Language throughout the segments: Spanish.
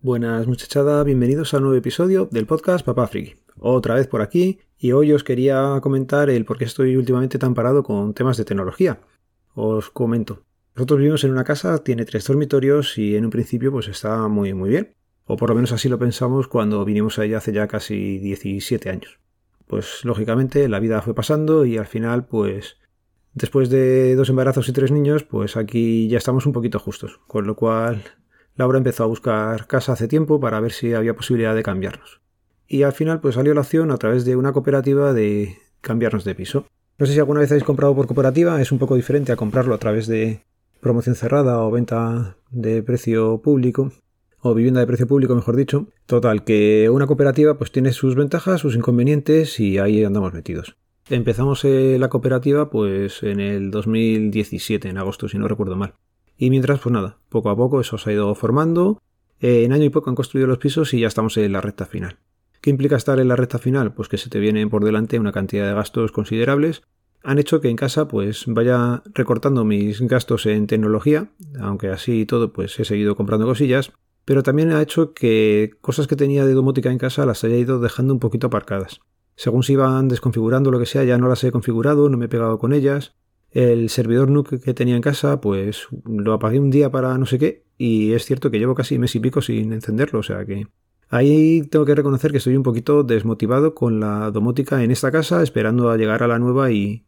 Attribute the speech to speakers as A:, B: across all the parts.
A: Buenas muchachada, bienvenidos a un nuevo episodio del podcast Papá Friki. Otra vez por aquí y hoy os quería comentar el por qué estoy últimamente tan parado con temas de tecnología. Os comento. Nosotros vivimos en una casa, tiene tres dormitorios y en un principio pues está muy muy bien. O por lo menos así lo pensamos cuando vinimos a ella hace ya casi 17 años. Pues lógicamente la vida fue pasando y al final pues después de dos embarazos y tres niños pues aquí ya estamos un poquito justos. Con lo cual Laura empezó a buscar casa hace tiempo para ver si había posibilidad de cambiarnos. Y al final pues salió la opción a través de una cooperativa de cambiarnos de piso. No sé si alguna vez habéis comprado por cooperativa, es un poco diferente a comprarlo a través de promoción cerrada o venta de precio público o vivienda de precio público, mejor dicho. Total, que una cooperativa pues tiene sus ventajas, sus inconvenientes y ahí andamos metidos. Empezamos eh, la cooperativa pues en el 2017, en agosto, si no recuerdo mal. Y mientras, pues nada, poco a poco eso se ha ido formando. Eh, en año y poco han construido los pisos y ya estamos en la recta final. ¿Qué implica estar en la recta final? Pues que se te vienen por delante una cantidad de gastos considerables. Han hecho que en casa pues vaya recortando mis gastos en tecnología, aunque así y todo pues he seguido comprando cosillas, pero también ha hecho que cosas que tenía de domótica en casa las haya ido dejando un poquito aparcadas. Según se iban desconfigurando lo que sea, ya no las he configurado, no me he pegado con ellas, el servidor NUC que tenía en casa, pues lo apagué un día para no sé qué, y es cierto que llevo casi mes y pico sin encenderlo, o sea que ahí tengo que reconocer que estoy un poquito desmotivado con la domótica en esta casa, esperando a llegar a la nueva y,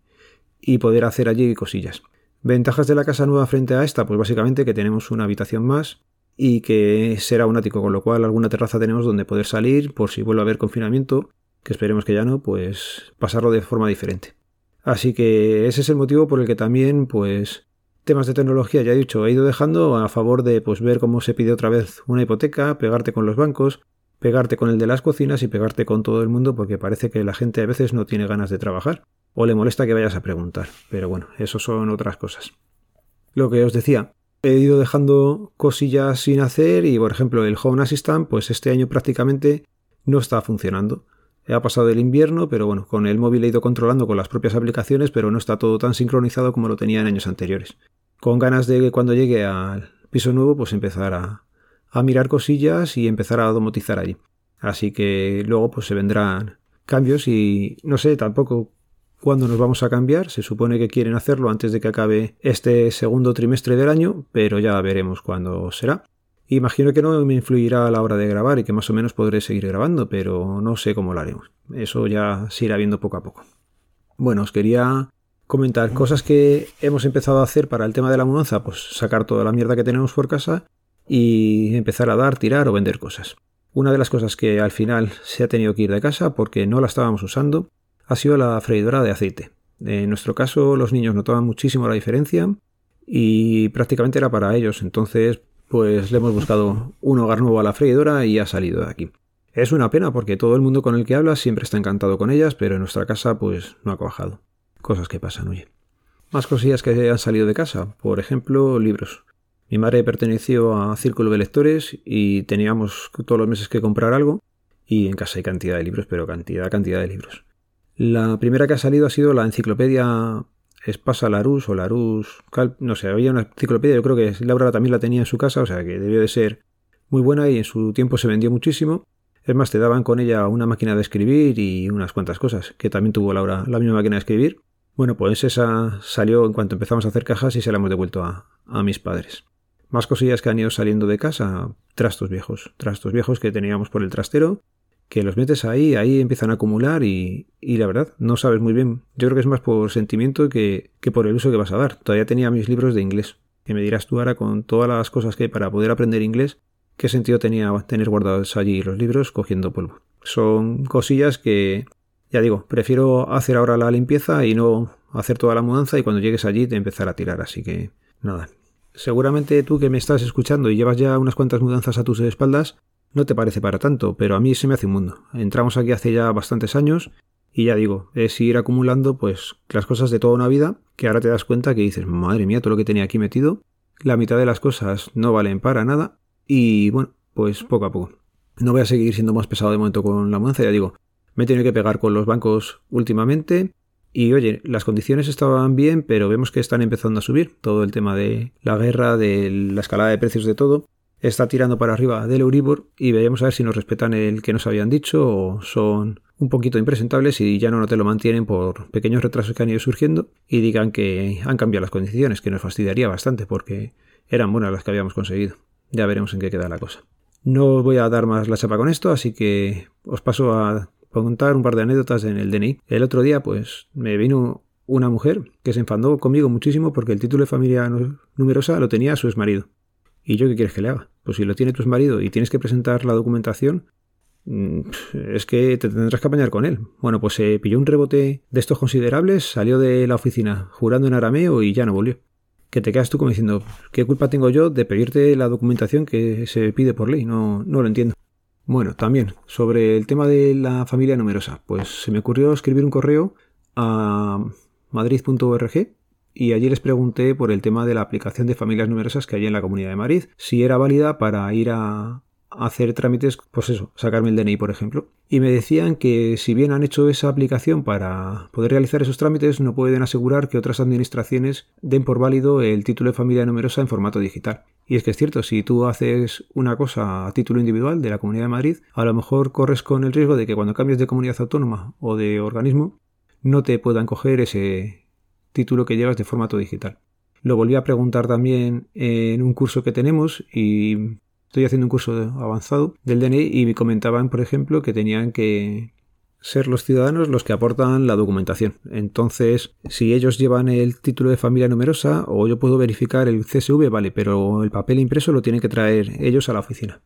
A: y poder hacer allí cosillas. Ventajas de la casa nueva frente a esta, pues básicamente que tenemos una habitación más y que será un ático, con lo cual alguna terraza tenemos donde poder salir por si vuelve a haber confinamiento, que esperemos que ya no, pues pasarlo de forma diferente. Así que ese es el motivo por el que también, pues, temas de tecnología, ya he dicho, he ido dejando a favor de pues ver cómo se pide otra vez una hipoteca, pegarte con los bancos, pegarte con el de las cocinas y pegarte con todo el mundo porque parece que la gente a veces no tiene ganas de trabajar o le molesta que vayas a preguntar. Pero bueno, eso son otras cosas. Lo que os decía, he ido dejando cosillas sin hacer y por ejemplo el Home Assistant pues este año prácticamente no está funcionando. Ha pasado el invierno, pero bueno, con el móvil he ido controlando con las propias aplicaciones, pero no está todo tan sincronizado como lo tenía en años anteriores. Con ganas de que cuando llegue al piso nuevo, pues empezar a, mirar cosillas y empezar a domotizar allí. Así que luego pues se vendrán cambios y no sé tampoco cuándo nos vamos a cambiar. Se supone que quieren hacerlo antes de que acabe este segundo trimestre del año, pero ya veremos cuándo será. Imagino que no me influirá a la hora de grabar y que más o menos podré seguir grabando, pero no sé cómo lo haremos. Eso ya se irá viendo poco a poco. Bueno, os quería comentar cosas que hemos empezado a hacer para el tema de la mudanza, pues sacar toda la mierda que tenemos por casa y empezar a dar, tirar o vender cosas. Una de las cosas que al final se ha tenido que ir de casa porque no la estábamos usando ha sido la freidora de aceite. En nuestro caso los niños notaban muchísimo la diferencia y prácticamente era para ellos, entonces pues le hemos buscado un hogar nuevo a la freidora y ha salido de aquí. Es una pena porque todo el mundo con el que habla siempre está encantado con ellas, pero en nuestra casa pues no ha cuajado. Cosas que pasan, oye. Más cosillas que han salido de casa, por ejemplo, libros. Mi madre perteneció a Círculo de Lectores y teníamos todos los meses que comprar algo y en casa hay cantidad de libros, pero cantidad, cantidad de libros. La primera que ha salido ha sido la enciclopedia Espasa Larus o Larus, no sé, había una enciclopedia, yo creo que Laura también la tenía en su casa, o sea que debió de ser muy buena y en su tiempo se vendió muchísimo. Es más, te daban con ella una máquina de escribir y unas cuantas cosas, que también tuvo Laura la misma máquina de escribir. Bueno, pues esa salió en cuanto empezamos a hacer cajas y se la hemos devuelto a, a mis padres. Más cosillas que han ido saliendo de casa, trastos viejos, trastos viejos que teníamos por el trastero que los metes ahí, ahí empiezan a acumular y, y, la verdad, no sabes muy bien. Yo creo que es más por sentimiento que, que por el uso que vas a dar. Todavía tenía mis libros de inglés. Que me dirás tú ahora con todas las cosas que hay para poder aprender inglés, ¿qué sentido tenía tener guardados allí los libros cogiendo polvo? Son cosillas que, ya digo, prefiero hacer ahora la limpieza y no hacer toda la mudanza y cuando llegues allí te empezar a tirar. Así que, nada. Seguramente tú que me estás escuchando y llevas ya unas cuantas mudanzas a tus espaldas, no te parece para tanto, pero a mí se me hace un mundo. Entramos aquí hace ya bastantes años y ya digo, es ir acumulando pues las cosas de toda una vida que ahora te das cuenta que dices, madre mía, todo lo que tenía aquí metido, la mitad de las cosas no valen para nada y bueno, pues poco a poco. No voy a seguir siendo más pesado de momento con la mudanza, ya digo, me he tenido que pegar con los bancos últimamente y oye, las condiciones estaban bien, pero vemos que están empezando a subir todo el tema de la guerra, de la escalada de precios de todo está tirando para arriba del Euribor y veamos a ver si nos respetan el que nos habían dicho o son un poquito impresentables y ya no te lo mantienen por pequeños retrasos que han ido surgiendo y digan que han cambiado las condiciones, que nos fastidiaría bastante porque eran buenas las que habíamos conseguido. Ya veremos en qué queda la cosa. No os voy a dar más la chapa con esto, así que os paso a contar un par de anécdotas en el DNI. El otro día, pues, me vino una mujer que se enfadó conmigo muchísimo porque el título de familia numerosa lo tenía su exmarido. ¿Y yo qué quieres que le haga? Pues si lo tiene tu exmarido y tienes que presentar la documentación, mm, es que te tendrás que apañar con él. Bueno, pues se pilló un rebote de estos considerables, salió de la oficina jurando en arameo y ya no volvió. Que te quedas tú como diciendo, ¿qué culpa tengo yo de pedirte la documentación que se pide por ley? No, no lo entiendo. Bueno, también, sobre el tema de la familia numerosa, pues se me ocurrió escribir un correo a madrid.org y allí les pregunté por el tema de la aplicación de familias numerosas que hay en la Comunidad de Madrid, si era válida para ir a, hacer trámites, pues eso, sacarme el DNI, por ejemplo. Y me decían que si bien han hecho esa aplicación para poder realizar esos trámites, no pueden asegurar que otras administraciones den por válido el título de familia numerosa en formato digital. Y es que es cierto, si tú haces una cosa a título individual de la Comunidad de Madrid, a lo mejor corres con el riesgo de que cuando cambies de comunidad autónoma o de organismo, no te puedan coger ese título que llevas de formato digital. Lo volví a preguntar también en un curso que tenemos y estoy haciendo un curso avanzado del DNI y me comentaban, por ejemplo, que tenían que ser los ciudadanos los que aportan la documentación. Entonces, si ellos llevan el título de familia numerosa o yo puedo verificar el CSV, vale, pero el papel impreso lo tienen que traer ellos a la oficina.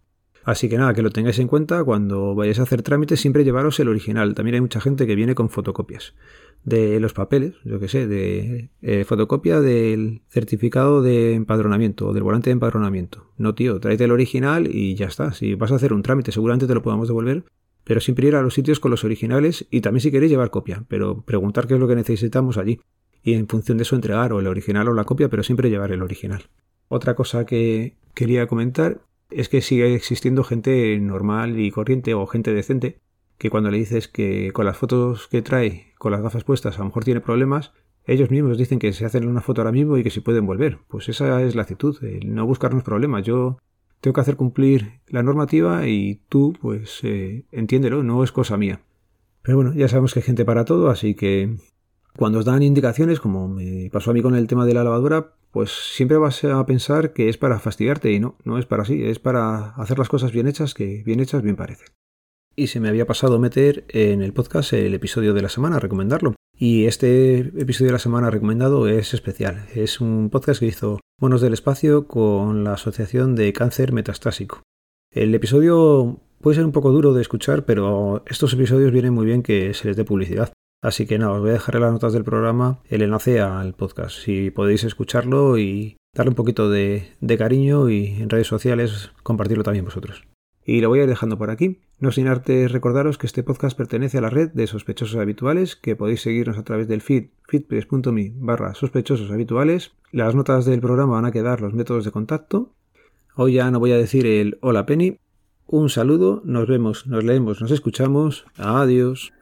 A: Así que nada, que lo tengáis en cuenta cuando vayáis a hacer trámites, siempre llevaros el original. También hay mucha gente que viene con fotocopias de los papeles, yo que sé, de eh, fotocopia del certificado de empadronamiento o del volante de empadronamiento. No, tío, tráete el original y ya está. Si vas a hacer un trámite, seguramente te lo podamos devolver, pero siempre ir a los sitios con los originales y también si queréis llevar copia, pero preguntar qué es lo que necesitamos allí y en función de eso entregar o el original o la copia, pero siempre llevar el original. Otra cosa que quería comentar es que sigue existiendo gente normal y corriente o gente decente que cuando le dices que con las fotos que trae, con las gafas puestas, a lo mejor tiene problemas, ellos mismos dicen que se hacen una foto ahora mismo y que se pueden volver. Pues esa es la actitud, el no buscarnos problemas. Yo tengo que hacer cumplir la normativa y tú, pues, eh, entiéndelo, no es cosa mía. Pero bueno, ya sabemos que hay gente para todo, así que cuando os dan indicaciones, como me pasó a mí con el tema de la lavadora, pues siempre vas a pensar que es para fastidiarte y no, no es para así, es para hacer las cosas bien hechas, que bien hechas bien parece y se me había pasado meter en el podcast el episodio de la semana, recomendarlo. Y este episodio de la semana recomendado es especial. Es un podcast que hizo Monos del Espacio con la Asociación de Cáncer Metastásico. El episodio puede ser un poco duro de escuchar, pero estos episodios vienen muy bien que se les dé publicidad. Así que nada, os voy a dejar en las notas del programa el enlace al podcast. Si podéis escucharlo y darle un poquito de, cariño y en redes sociales compartirlo también vosotros. Y lo voy a ir dejando por aquí. No sin arte recordaros que este podcast pertenece a la red de sospechosos habituales, que podéis seguirnos a través del feed feedpress.me barra sospechosos habituales. Las notas del programa van a quedar los métodos de contacto. Hoy ya no voy a decir el hola Penny. Un saludo, nos vemos, nos leemos, nos escuchamos. Adiós.